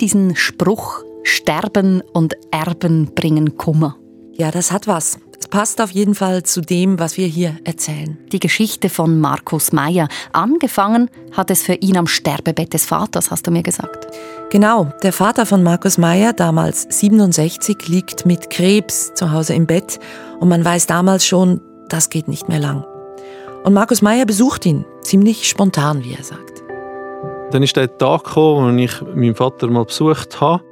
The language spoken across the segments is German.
Diesen Spruch, Sterben und Erben bringen Kummer? Ja, das hat was. Es passt auf jeden Fall zu dem, was wir hier erzählen. Die Geschichte von Markus Meyer. Angefangen hat es für ihn am Sterbebett des Vaters, hast du mir gesagt. Genau, der Vater von Markus Meyer, damals 67, liegt mit Krebs zu Hause im Bett und man weiß damals schon, das geht nicht mehr lang. Und Markus Meyer besucht ihn, ziemlich spontan, wie er sagt. Dann ist der Tag gekommen, wo ich meinen Vater mal besucht habe.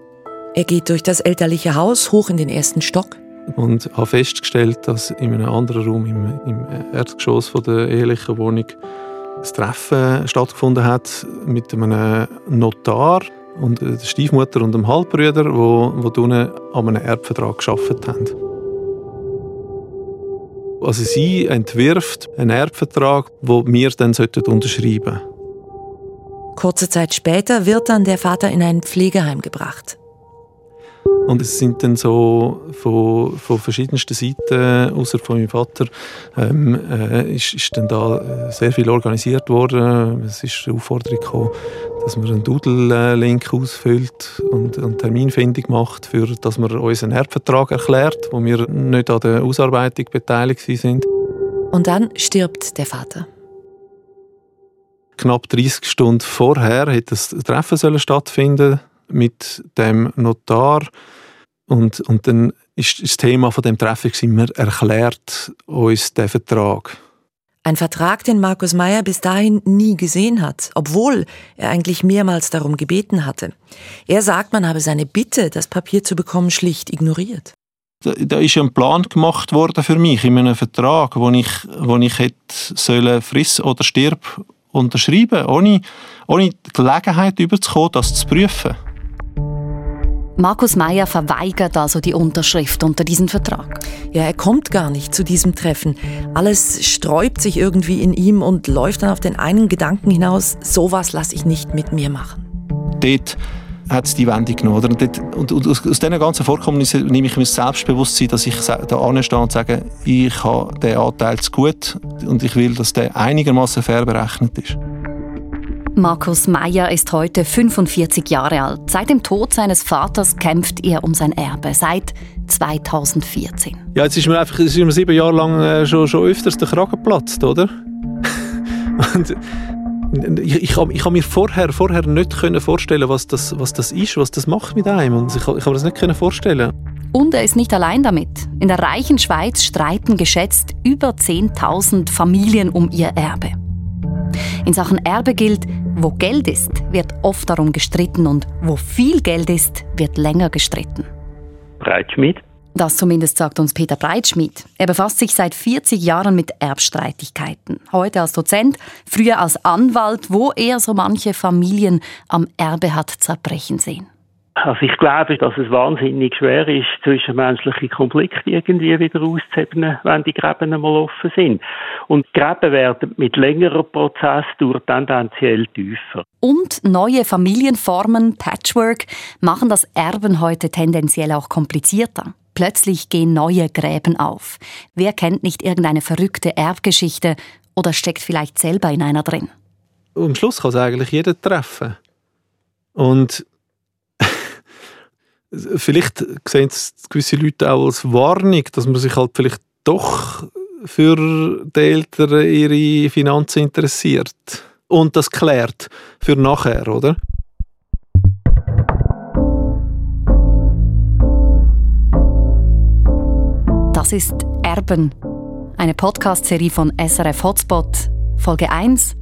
Er geht durch das elterliche Haus hoch in den ersten Stock und habe festgestellt, dass in einem anderen Raum im, im Erdgeschoss von der ehelichen Wohnung ein Treffen stattgefunden hat mit einem Notar und der Stiefmutter und dem Halbbruder, wo, wo unten an einem Erbvertrag geschafft haben. Also sie entwirft einen Erbvertrag, wo wir dann unterschreiben sollten. Kurze Zeit später wird dann der Vater in ein Pflegeheim gebracht. Und es sind dann so von, von verschiedensten Seiten, außer von meinem Vater, ähm, äh, ist, ist dann da sehr viel organisiert worden. Es ist eine Aufforderung gekommen, dass man einen Doodle-Link ausfüllt und eine Terminfindung macht, für, dass man unseren Erbvertrag erklärt, wo wir nicht an der Ausarbeitung beteiligt sind. Und dann stirbt der Vater. Knapp 30 Stunden vorher hätte das Treffen stattfinden mit dem Notar. Und, und dann ist das Thema von dem Treffen immer erklärt uns der Vertrag. Ein Vertrag, den Markus Meyer bis dahin nie gesehen hat, obwohl er eigentlich mehrmals darum gebeten hatte. Er sagt, man habe seine Bitte, das Papier zu bekommen, schlicht ignoriert. Da, da ist ein Plan gemacht worden für mich in einem Vertrag, wo ich, wo ich hätte sollen friss oder stirb unterschreiben, ohne, ohne die Gelegenheit überzukommen, das zu prüfen. Markus Meyer verweigert also die Unterschrift unter diesen Vertrag. Ja, er kommt gar nicht zu diesem Treffen. Alles sträubt sich irgendwie in ihm und läuft dann auf den einen Gedanken hinaus, sowas lasse ich nicht mit mir machen. Dort hat es die Wendung genommen. Oder? Und, dort, und, und aus, aus diesen ganzen Vorkommnissen nehme ich mir das Selbstbewusstsein, dass ich da anstehe und sage, ich habe den Anteil zu gut und ich will, dass der einigermaßen fair berechnet ist. Markus Meyer ist heute 45 Jahre alt. Seit dem Tod seines Vaters kämpft er um sein Erbe. Seit 2014. Ja, jetzt ist mir einfach ist mir sieben Jahre lang äh, schon, schon öfters der Kragen geplatzt, oder? Und ich, ich, ich kann mir vorher, vorher nicht vorstellen, was das, was das ist, was das macht mit einem. Und ich, ich kann mir das nicht vorstellen. Und er ist nicht allein damit. In der reichen Schweiz streiten geschätzt über 10.000 Familien um ihr Erbe. In Sachen Erbe gilt, wo Geld ist, wird oft darum gestritten und wo viel Geld ist, wird länger gestritten. Breitschmied. Das zumindest sagt uns Peter Breitschmied. Er befasst sich seit 40 Jahren mit Erbstreitigkeiten. Heute als Dozent, früher als Anwalt, wo er so manche Familien am Erbe hat zerbrechen sehen. Also ich glaube, dass es wahnsinnig schwer ist, zwischenmenschliche Konflikte irgendwie wieder auszuheben, wenn die Gräben einmal offen sind. Und Gräben werden mit längerem Prozessdauer tendenziell tiefer. Und neue Familienformen, Patchwork, machen das Erben heute tendenziell auch komplizierter. Plötzlich gehen neue Gräben auf. Wer kennt nicht irgendeine verrückte Erbgeschichte oder steckt vielleicht selber in einer drin? Am Schluss kann es eigentlich jeder treffen. Und vielleicht sehen es gewisse Leute auch als Warnung, dass man sich halt vielleicht doch für die Eltern ihre Finanzen interessiert und das klärt für nachher, oder? Das ist Erben, eine Podcast-Serie von SRF Hotspot, Folge 1.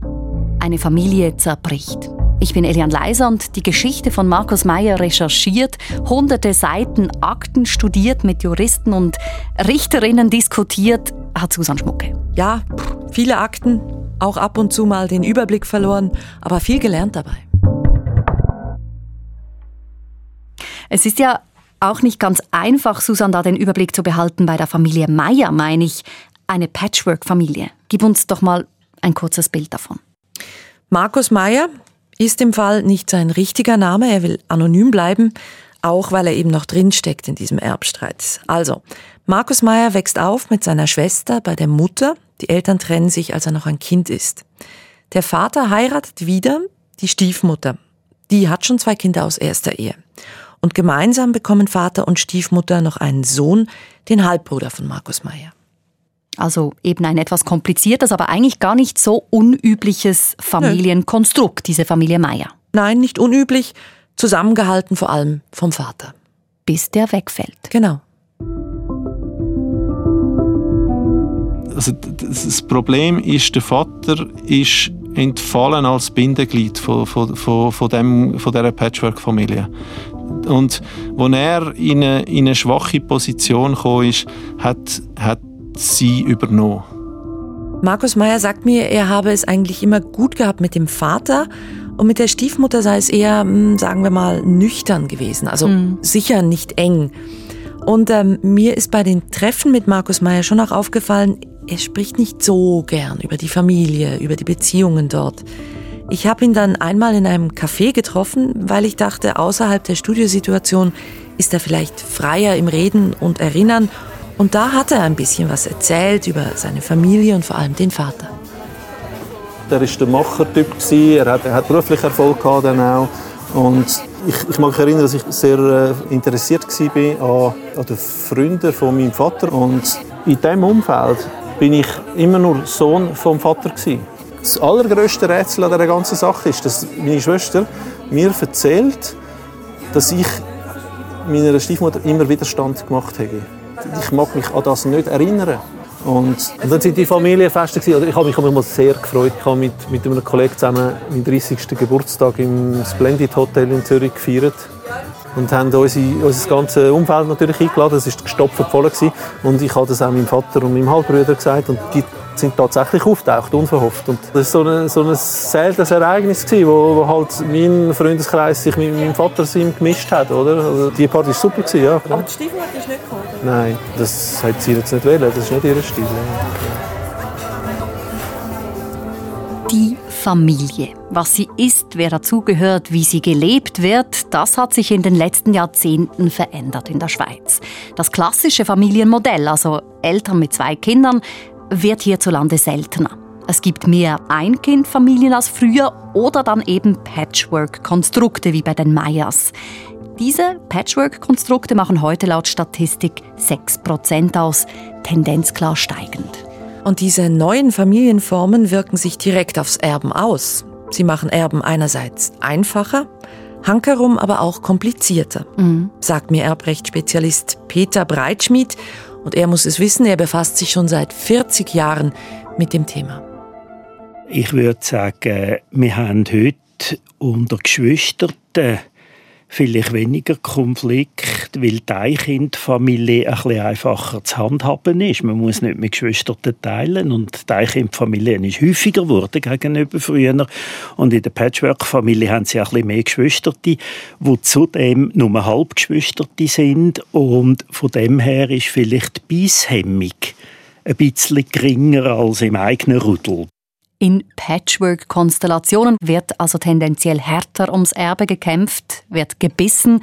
Eine Familie zerbricht. Ich bin Elian Leiser und die Geschichte von Markus Meyer recherchiert, hunderte Seiten Akten studiert, mit Juristen und Richterinnen diskutiert, hat Susan Schmucke. Ja, viele Akten, auch ab und zu mal den Überblick verloren, aber viel gelernt dabei. Es ist ja auch nicht ganz einfach, Susan, da den Überblick zu behalten bei der Familie Meyer, meine ich. Eine Patchwork-Familie. Gib uns doch mal ein kurzes Bild davon. Markus Meyer, ist im Fall nicht sein richtiger Name, er will anonym bleiben, auch weil er eben noch drinsteckt in diesem Erbstreit. Also, Markus Meyer wächst auf mit seiner Schwester bei der Mutter, die Eltern trennen sich, als er noch ein Kind ist. Der Vater heiratet wieder die Stiefmutter. Die hat schon zwei Kinder aus erster Ehe. Und gemeinsam bekommen Vater und Stiefmutter noch einen Sohn, den Halbbruder von Markus Meyer. Also eben ein etwas kompliziertes, aber eigentlich gar nicht so unübliches Familienkonstrukt, diese Familie Meyer. Nein, nicht unüblich, zusammengehalten vor allem vom Vater. Bis der wegfällt. Genau. Also das Problem ist, der Vater ist entfallen als Bindeglied von, von, von, von, dem, von dieser Patchwork-Familie. Und als er in eine, in eine schwache Position kam, ist, hat, hat sie übernommen. Markus Meyer sagt mir, er habe es eigentlich immer gut gehabt mit dem Vater und mit der Stiefmutter sei es eher, hm, sagen wir mal, nüchtern gewesen. Also mhm. sicher nicht eng. Und ähm, mir ist bei den Treffen mit Markus Meyer schon auch aufgefallen, er spricht nicht so gern über die Familie, über die Beziehungen dort. Ich habe ihn dann einmal in einem Café getroffen, weil ich dachte, außerhalb der Studiosituation ist er vielleicht freier im Reden und Erinnern. Und da hat er ein bisschen was erzählt über seine Familie und vor allem den Vater. Er war der Machertyp, er hat, er hat beruflich Erfolg gehabt dann auch. Und ich, ich mag mich erinnern, dass ich sehr äh, interessiert war an, an den Freunden von meinem Vater. Und in diesem Umfeld bin ich immer nur Sohn vom Vater gewesen. Das allergrößte Rätsel an dieser ganzen Sache ist, dass meine Schwester mir erzählt, dass ich meiner Stiefmutter immer Widerstand gemacht habe. Ich mag mich an das nicht erinnern. Und, und dann sind die Familienfeste gewesen. Ich habe mich, mal sehr gefreut. Mit, mit einem Kollegen zusammen meinen 30. Geburtstag im Splendid Hotel in Zürich gefeiert und haben unsere, unser ganzes Umfeld natürlich eingeladen. Es war gestopft voll. Gewesen. Und ich habe das auch meinem Vater und meinem Halbbruder gesagt. Und die sind tatsächlich auftaucht, unverhofft. Und das war so ein, so ein seltenes Ereignis, gewesen, wo, wo halt mein Freundeskreis sich mit meinem Vater gemischt hat. Oder? Also die Party war super. Gewesen, ja. Aber die Stiefmutter ist nicht gekommen? Nein, das hat sie jetzt nicht wollen. Das ist nicht ihr Stil. Die Familie. Was sie ist, wer dazugehört, wie sie gelebt wird, das hat sich in den letzten Jahrzehnten verändert in der Schweiz. Das klassische Familienmodell, also Eltern mit zwei Kindern, wird hierzulande seltener. Es gibt mehr Ein-Kind-Familien als früher oder dann eben Patchwork-Konstrukte wie bei den Meyers. Diese Patchwork-Konstrukte machen heute laut Statistik 6% aus, Tendenz klar steigend. Und diese neuen Familienformen wirken sich direkt aufs Erben aus. Sie machen Erben einerseits einfacher, hankerum aber auch komplizierter, mhm. sagt mir Erbrechtsspezialist Peter Breitschmidt und er muss es wissen, er befasst sich schon seit 40 Jahren mit dem Thema. Ich würde sagen, wir haben heute unter Geschwistern vielleicht weniger Konflikt, weil die Einkindfamilie ein bisschen einfacher zu handhaben ist. Man muss nicht mit Geschwistern teilen und die Einkindfamilie ist häufiger geworden gegenüber früher. Und in der Patchwork-Familie haben sie ein bisschen mehr Geschwister, die zudem nur Halbgeschwister sind und von dem her ist vielleicht die Beisshemmung ein bisschen geringer als im eigenen Rudel. In Patchwork-Konstellationen wird also tendenziell härter ums Erbe gekämpft, wird gebissen,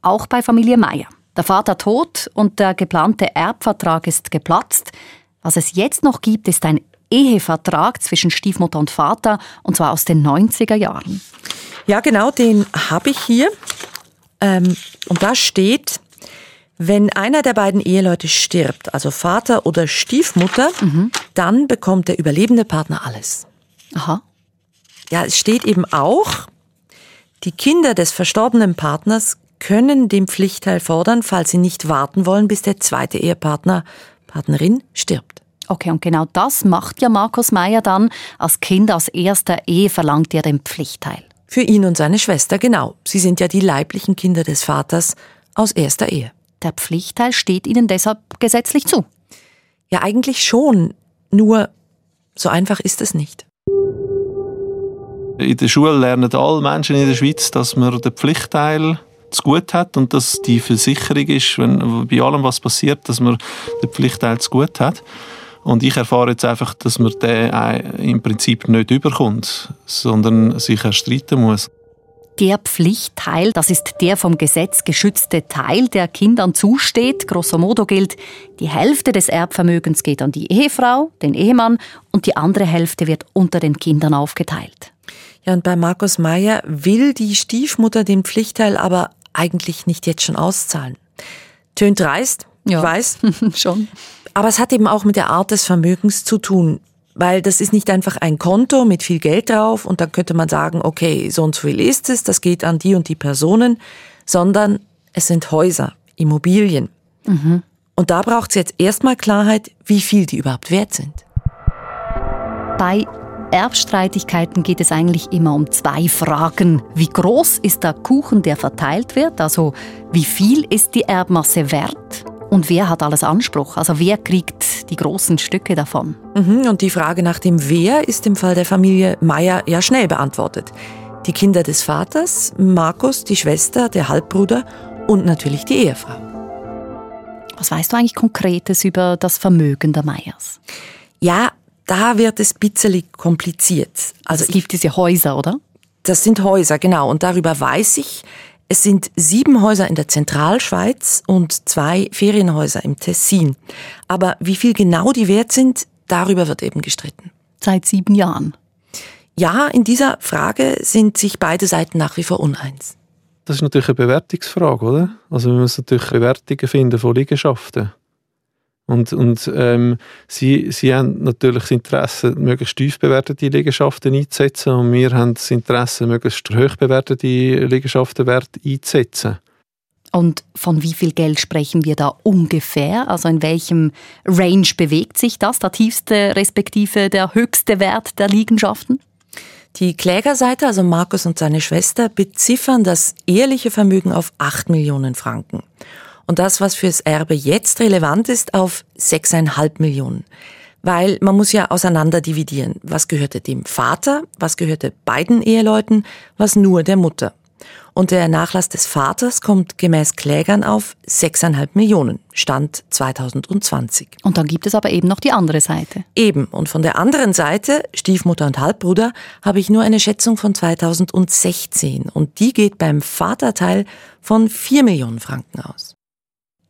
auch bei Familie Meier. Der Vater tot und der geplante Erbvertrag ist geplatzt. Was es jetzt noch gibt, ist ein Ehevertrag zwischen Stiefmutter und Vater, und zwar aus den 90er Jahren. Ja, genau, den habe ich hier. Ähm, und da steht, wenn einer der beiden Eheleute stirbt, also Vater oder Stiefmutter, mhm. dann bekommt der überlebende Partner alles. Aha. Ja, es steht eben auch, die Kinder des verstorbenen Partners können den Pflichtteil fordern, falls sie nicht warten wollen, bis der zweite Ehepartner, Partnerin stirbt. Okay, und genau das macht ja Markus Meyer dann. Als Kind aus erster Ehe verlangt er den Pflichtteil. Für ihn und seine Schwester, genau. Sie sind ja die leiblichen Kinder des Vaters aus erster Ehe. Der Pflichtteil steht ihnen deshalb gesetzlich zu. Ja, eigentlich schon. Nur so einfach ist es nicht. In der Schule lernen alle Menschen in der Schweiz, dass man den Pflichtteil zu gut hat und dass die Versicherung ist, wenn bei allem was passiert, dass man den Pflichtteil zu gut hat. Und ich erfahre jetzt einfach, dass man den im Prinzip nicht überkommt, sondern sich erstreiten muss. Der Pflichtteil, das ist der vom Gesetz geschützte Teil, der Kindern zusteht. Grosso modo gilt, die Hälfte des Erbvermögens geht an die Ehefrau, den Ehemann und die andere Hälfte wird unter den Kindern aufgeteilt. Ja, und bei Markus Meyer will die Stiefmutter den Pflichtteil aber eigentlich nicht jetzt schon auszahlen. Tönt dreist, ja. ich weiß. schon. Aber es hat eben auch mit der Art des Vermögens zu tun. Weil das ist nicht einfach ein Konto mit viel Geld drauf und dann könnte man sagen, okay, so und so viel ist es, das geht an die und die Personen, sondern es sind Häuser, Immobilien. Mhm. Und da braucht es jetzt erstmal Klarheit, wie viel die überhaupt wert sind. Bei Erbstreitigkeiten geht es eigentlich immer um zwei Fragen. Wie groß ist der Kuchen, der verteilt wird? Also wie viel ist die Erbmasse wert? Und wer hat alles Anspruch? Also wer kriegt die großen Stücke davon? Mhm, und die Frage nach dem Wer ist im Fall der Familie Meyer ja schnell beantwortet. Die Kinder des Vaters, Markus, die Schwester, der Halbbruder und natürlich die Ehefrau. Was weißt du eigentlich Konkretes über das Vermögen der Meyers? Ja, da wird es bisschen kompliziert. Also es gibt ich, diese Häuser, oder? Das sind Häuser, genau. Und darüber weiß ich, es sind sieben Häuser in der Zentralschweiz und zwei Ferienhäuser im Tessin. Aber wie viel genau die wert sind, darüber wird eben gestritten. Seit sieben Jahren. Ja, in dieser Frage sind sich beide Seiten nach wie vor uneins. Das ist natürlich eine Bewertungsfrage, oder? Also wir müssen natürlich Bewertungen finden von Liegenschaften. Und, und ähm, sie, sie haben natürlich das Interesse, möglichst tief bewertete Liegenschaften einzusetzen und wir haben das Interesse, möglichst hoch bewertete Liegenschaften einzusetzen. Und von wie viel Geld sprechen wir da ungefähr? Also in welchem Range bewegt sich das, der tiefste respektive der höchste Wert der Liegenschaften? Die Klägerseite, also Markus und seine Schwester, beziffern das ehrliche Vermögen auf 8 Millionen Franken. Und das, was fürs Erbe jetzt relevant ist, auf 6,5 Millionen. Weil man muss ja auseinander dividieren. Was gehörte dem Vater, was gehörte beiden Eheleuten, was nur der Mutter. Und der Nachlass des Vaters kommt gemäß Klägern auf 6,5 Millionen, Stand 2020. Und dann gibt es aber eben noch die andere Seite. Eben. Und von der anderen Seite, Stiefmutter und Halbbruder, habe ich nur eine Schätzung von 2016. Und die geht beim Vaterteil von 4 Millionen Franken aus.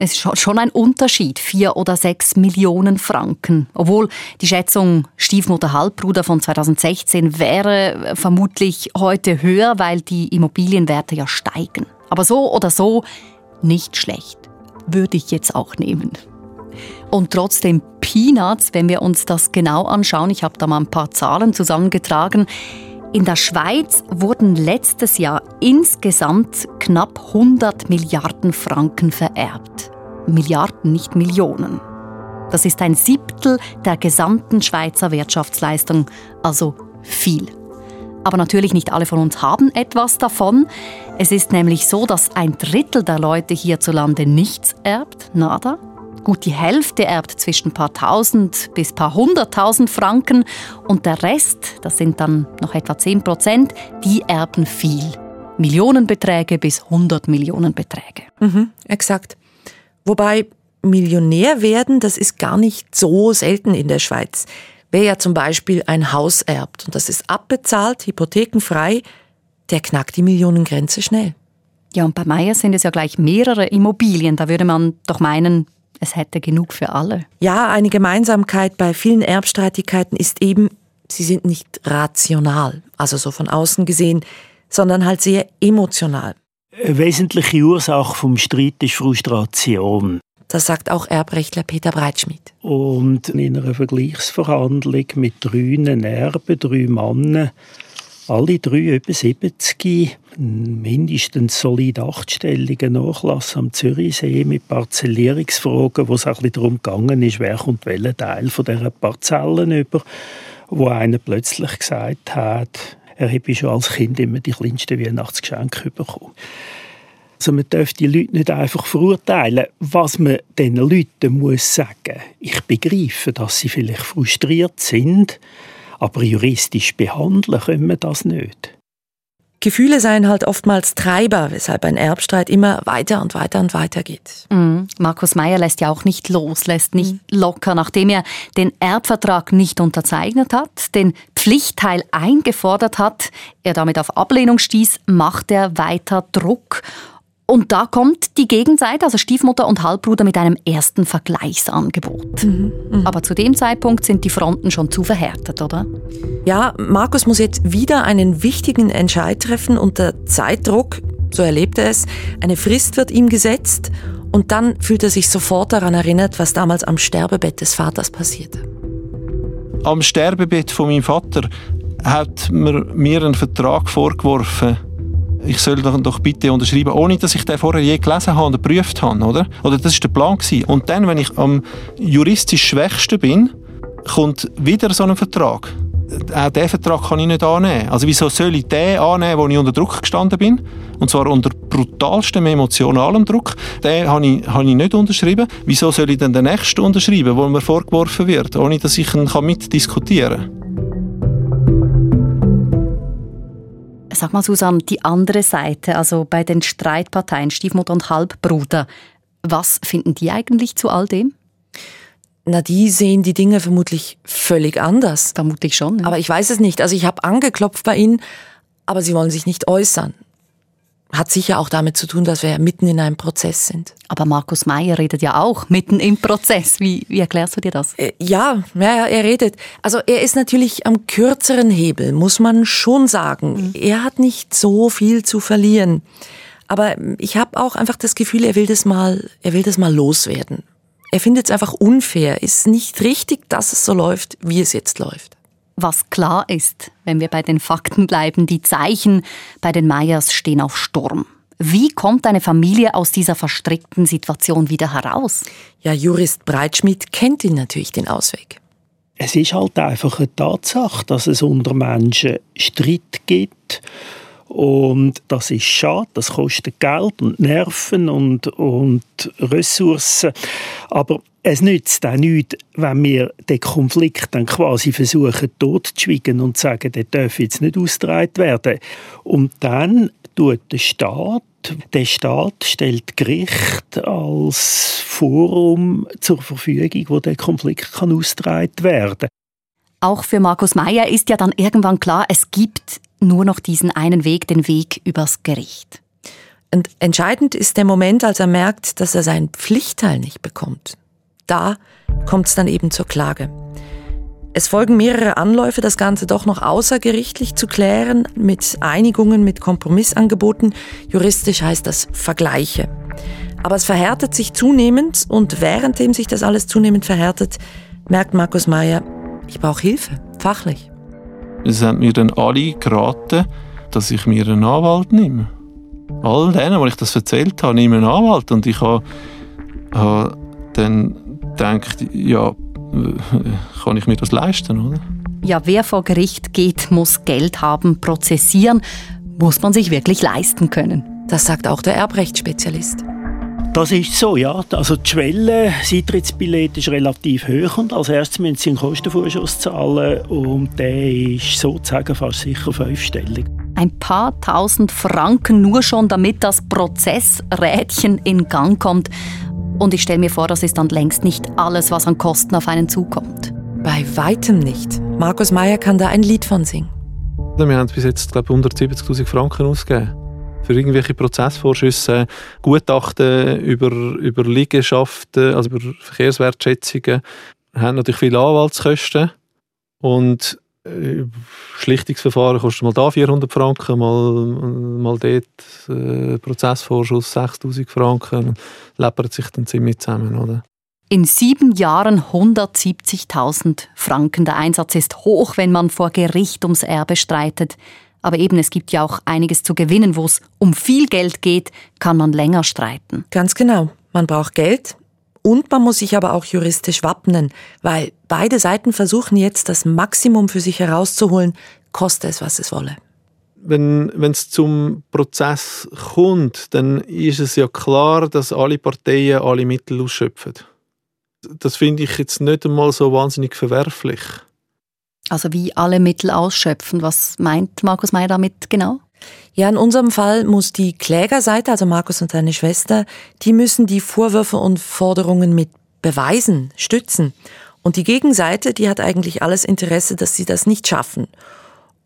Es ist schon ein Unterschied, vier oder sechs Millionen Franken. Obwohl die Schätzung Stiefmutter Halbbruder von 2016 wäre vermutlich heute höher, weil die Immobilienwerte ja steigen. Aber so oder so nicht schlecht. Würde ich jetzt auch nehmen. Und trotzdem Peanuts, wenn wir uns das genau anschauen. Ich habe da mal ein paar Zahlen zusammengetragen. In der Schweiz wurden letztes Jahr insgesamt knapp 100 Milliarden Franken vererbt. Milliarden, nicht Millionen. Das ist ein Siebtel der gesamten Schweizer Wirtschaftsleistung, also viel. Aber natürlich nicht alle von uns haben etwas davon. Es ist nämlich so, dass ein Drittel der Leute hierzulande nichts erbt, nada. Gut die Hälfte erbt zwischen paar tausend bis paar hunderttausend Franken und der Rest, das sind dann noch etwa zehn Prozent, die erben viel. Millionenbeträge bis hundert Millionenbeträge. Mhm, exakt. Wobei Millionär werden, das ist gar nicht so selten in der Schweiz. Wer ja zum Beispiel ein Haus erbt und das ist abbezahlt, hypothekenfrei, der knackt die Millionengrenze schnell. Ja, und bei Meier sind es ja gleich mehrere Immobilien. Da würde man doch meinen, es hätte genug für alle. Ja, eine Gemeinsamkeit bei vielen Erbstreitigkeiten ist eben, sie sind nicht rational, also so von außen gesehen, sondern halt sehr emotional. Eine wesentliche Ursache vom Streit ist Frustration. Das sagt auch Erbrechtler Peter Breitschmidt. Und in einer Vergleichsverhandlung mit drei Erben, drei Männern, alle drei über 70, mindestens solid achtstelligen Nachlass am Zürichsee mit Parzellierungsfragen, wo es ein bisschen darum gegangen ist, wer kommt welchen Teil von dieser Parzellen über, wo einer plötzlich gesagt hat, er habe schon als Kind immer die kleinsten Weihnachtsgeschenke bekommen. Also man darf die Leute nicht einfach verurteilen. Was man diesen Leuten muss sagen, ich begreife, dass sie vielleicht frustriert sind, aber juristisch behandeln können wir das nicht. Gefühle seien halt oftmals Treiber, weshalb ein Erbstreit immer weiter und weiter und weiter geht. Mhm. Markus Meyer lässt ja auch nicht los, lässt nicht mhm. locker, nachdem er den Erbvertrag nicht unterzeichnet hat, den Pflichtteil eingefordert hat, er damit auf Ablehnung stieß, macht er weiter Druck Und da kommt die Gegenseite, also Stiefmutter und Halbbruder, mit einem ersten Vergleichsangebot. Mhm, mh. Aber zu dem Zeitpunkt sind die Fronten schon zu verhärtet, oder? Ja, Markus muss jetzt wieder einen wichtigen Entscheid treffen unter Zeitdruck, so erlebt er es. Eine Frist wird ihm gesetzt und dann fühlt er sich sofort daran erinnert, was damals am Sterbebett des Vaters passierte. Am Sterbebett von meinem Vater hat mir, mir einen Vertrag vorgeworfen, ich soll doch, bitte unterschreiben, ohne dass ich den vorher je gelesen habe oder geprüft habe, oder? Oder das war der Plan gewesen. Und dann, wenn ich am juristisch Schwächsten bin, kommt wieder so ein Vertrag. Auch diesen Vertrag kann ich nicht annehmen. Also wieso soll ich den annehmen, wo ich unter Druck gestanden bin? Und zwar unter brutalstem emotionalem Druck. Den habe ich, habe ich nicht unterschrieben. Wieso soll ich dann den nächsten unterschreiben, wo mir vorgeworfen wird, ohne dass ich ihn mitdiskutieren kann? Sag mal, Susanne, die andere Seite, also bei den Streitparteien Stiefmutter und Halbbruder, was finden die eigentlich zu all dem? Na, die sehen die Dinge vermutlich völlig anders. Vermutlich schon. Ja. Aber ich weiß es nicht. Also ich habe angeklopft bei ihnen, aber sie wollen sich nicht äußern hat sicher auch damit zu tun, dass wir mitten in einem Prozess sind. Aber Markus Meyer redet ja auch mitten im Prozess. Wie, wie erklärst du dir das? Äh, ja, ja, er redet. Also er ist natürlich am kürzeren Hebel, muss man schon sagen. Mhm. Er hat nicht so viel zu verlieren. Aber ich habe auch einfach das Gefühl, er will das mal, er will das mal loswerden. Er findet es einfach unfair. Ist nicht richtig, dass es so läuft, wie es jetzt läuft. Was klar ist, wenn wir bei den Fakten bleiben, die Zeichen bei den Meyers stehen auf Sturm. Wie kommt eine Familie aus dieser verstrickten Situation wieder heraus? Ja, Jurist Breitschmidt kennt ihn natürlich den Ausweg. Es ist halt einfach eine Tatsache, dass es unter Menschen Streit gibt. Und das ist schade, das kostet Geld und Nerven und, und Ressourcen. Aber es nützt auch nichts, wenn wir den Konflikt dann quasi versuchen totzuschweigen und sagen, der darf jetzt nicht ausgetragen werden. Und dann tut der Staat der Staat stellt Gericht als Forum zur Verfügung, wo der Konflikt kann ausgetragen werden. Auch für Markus Meyer ist ja dann irgendwann klar, es gibt nur noch diesen einen Weg, den Weg übers Gericht. Und entscheidend ist der Moment, als er merkt, dass er seinen Pflichtteil nicht bekommt da kommt es dann eben zur Klage. Es folgen mehrere Anläufe, das Ganze doch noch außergerichtlich zu klären, mit Einigungen, mit Kompromissangeboten. Juristisch heißt das Vergleiche. Aber es verhärtet sich zunehmend und währenddem sich das alles zunehmend verhärtet, merkt Markus Meyer, ich brauche Hilfe, fachlich. Es haben mir dann alle geraten, dass ich mir einen Anwalt nehme. All denen, wo ich das erzählt habe, nehme einen Anwalt. Und ich habe, habe dann denkt, ja, kann ich mir das leisten, oder? Ja, wer vor Gericht geht, muss Geld haben, prozessieren, muss man sich wirklich leisten können. Das sagt auch der Erbrechtsspezialist. Das ist so, ja. Also die Schwelle, das Eintrittsbillett ist relativ hoch und als erstes müssen sie einen Kostenvorschuss zahlen und der ist sozusagen fast sicher fünfstellig. Ein paar tausend Franken nur schon, damit das Prozessrädchen in Gang kommt. Und ich stelle mir vor, das ist dann längst nicht alles, was an Kosten auf einen zukommt. Bei weitem nicht. Markus Meyer kann da ein Lied von singen. Wir haben bis jetzt glaube 170.000 Franken ausgegeben. Für irgendwelche Prozessvorschüsse, Gutachten über, über Liegenschaften, also über Verkehrswertschätzungen. Wir haben natürlich viele Anwaltskosten. Und Schlichtungsverfahren kostet mal da 400 Franken, mal, mal dort äh, Prozessvorschuss 6000 Franken. Läppert sich dann ziemlich zusammen, oder? In sieben Jahren 170.000 Franken. Der Einsatz ist hoch, wenn man vor Gericht ums Erbe streitet. Aber eben, es gibt ja auch einiges zu gewinnen. Wo es um viel Geld geht, kann man länger streiten. Ganz genau. Man braucht Geld, und man muss sich aber auch juristisch wappnen, weil beide Seiten versuchen jetzt das Maximum für sich herauszuholen, koste es, was es wolle. Wenn es zum Prozess kommt, dann ist es ja klar, dass alle Parteien alle Mittel ausschöpfen. Das finde ich jetzt nicht einmal so wahnsinnig verwerflich. Also wie alle Mittel ausschöpfen, was meint Markus Meyer damit genau? Ja, in unserem Fall muss die Klägerseite, also Markus und seine Schwester, die müssen die Vorwürfe und Forderungen mit Beweisen stützen. Und die Gegenseite, die hat eigentlich alles Interesse, dass sie das nicht schaffen.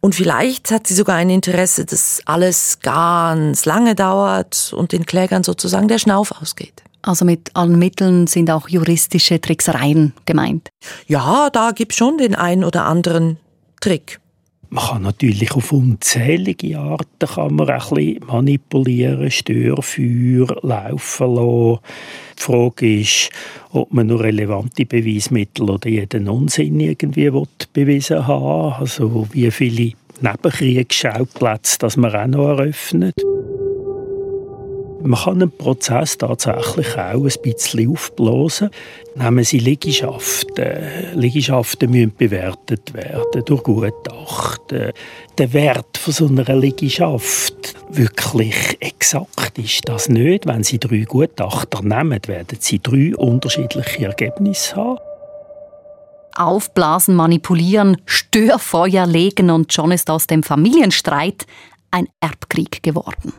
Und vielleicht hat sie sogar ein Interesse, dass alles ganz lange dauert und den Klägern sozusagen der Schnauf ausgeht. Also mit allen Mitteln sind auch juristische Tricksereien gemeint. Ja, da gibt es schon den einen oder anderen Trick. Man kann natürlich auf unzählige Arten kann man ein bisschen manipulieren, Störfeuer laufen lassen. Die Frage ist, ob man nur relevante Beweismittel oder jeden Unsinn irgendwie bewiesen haben Also wie viele Nebenkriegsschauplätze dass man auch noch eröffnet. Man kann einen Prozess tatsächlich auch ein bisschen aufblasen. Nehmen Sie Liegenschaften. Liegenschaften müssen bewertet werden durch Gutachten. Der Wert von so einer Liegenschaft wirklich exakt ist das nicht. Wenn Sie drei Gutachter nehmen, werden Sie drei unterschiedliche Ergebnisse haben. Aufblasen, manipulieren, Störfeuer legen und schon ist aus dem Familienstreit ein Erbkrieg geworden.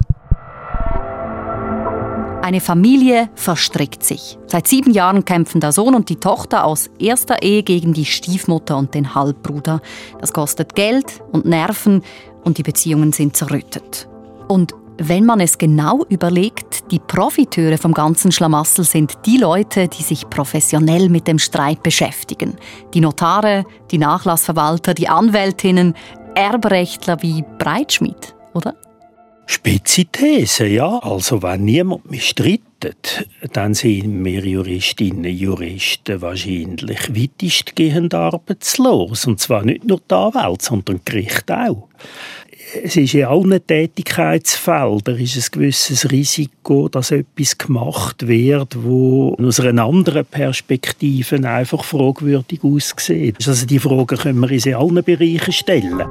Eine Familie verstrickt sich. Seit sieben Jahren kämpfen der Sohn und die Tochter aus erster Ehe gegen die Stiefmutter und den Halbbruder. Das kostet Geld und Nerven und die Beziehungen sind zerrüttet. Und wenn man es genau überlegt, die Profiteure vom ganzen Schlamassel sind die Leute, die sich professionell mit dem Streit beschäftigen. Die Notare, die Nachlassverwalter, die Anwältinnen, Erbrechtler wie Breitschmidt, oder? Spitze These, ja. Also wenn niemand mich streitet, dann sind wir Juristinnen und Juristen wahrscheinlich weitestgehend arbeitslos. Und zwar nicht nur die Anwälte, sondern die Gerichte auch. Es ist in allen Tätigkeitsfeldern ist ein gewisses Risiko, dass etwas gemacht wird, wo aus einer anderen Perspektive einfach fragwürdig aussieht. Also die Fragen können wir in allen Bereichen stellen.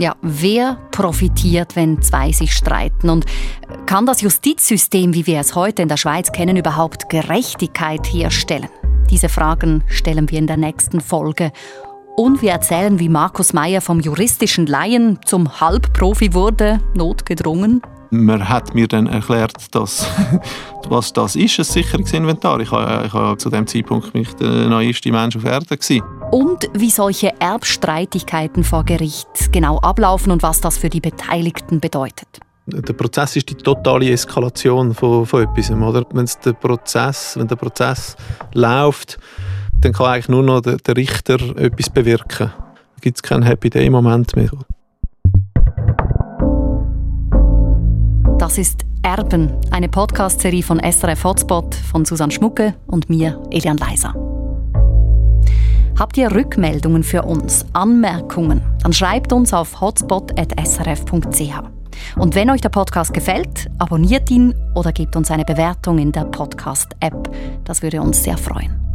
Ja, wer profitiert, wenn zwei sich streiten? Und kann das Justizsystem, wie wir es heute in der Schweiz kennen, überhaupt Gerechtigkeit herstellen? Diese Fragen stellen wir in der nächsten Folge. Und wir erzählen, wie Markus Meyer vom juristischen Laien zum Halbprofi wurde, notgedrungen. Man hat mir dann erklärt, dass, was das ist, ein Sicherungsinventar. Ich war, zu dem Zeitpunkt nicht der neueste Mensch auf Erden. Gewesen. Und wie solche Erbstreitigkeiten vor Gericht genau ablaufen und was das für die Beteiligten bedeutet. Der Prozess ist die totale Eskalation von, von etwas. Oder? Wenn der Prozess, wenn der Prozess läuft, dann kann eigentlich nur noch der, der Richter etwas bewirken. Da gibt es keinen Happy Day-Moment mehr. Das ist Erben, eine Podcast-Serie von SRF Hotspot von Susanne Schmucke und mir, Elian Leiser. Habt ihr Rückmeldungen für uns, Anmerkungen, dann schreibt uns auf hotspot.srf.ch. Und wenn euch der Podcast gefällt, abonniert ihn oder gebt uns eine Bewertung in der Podcast-App. Das würde uns sehr freuen.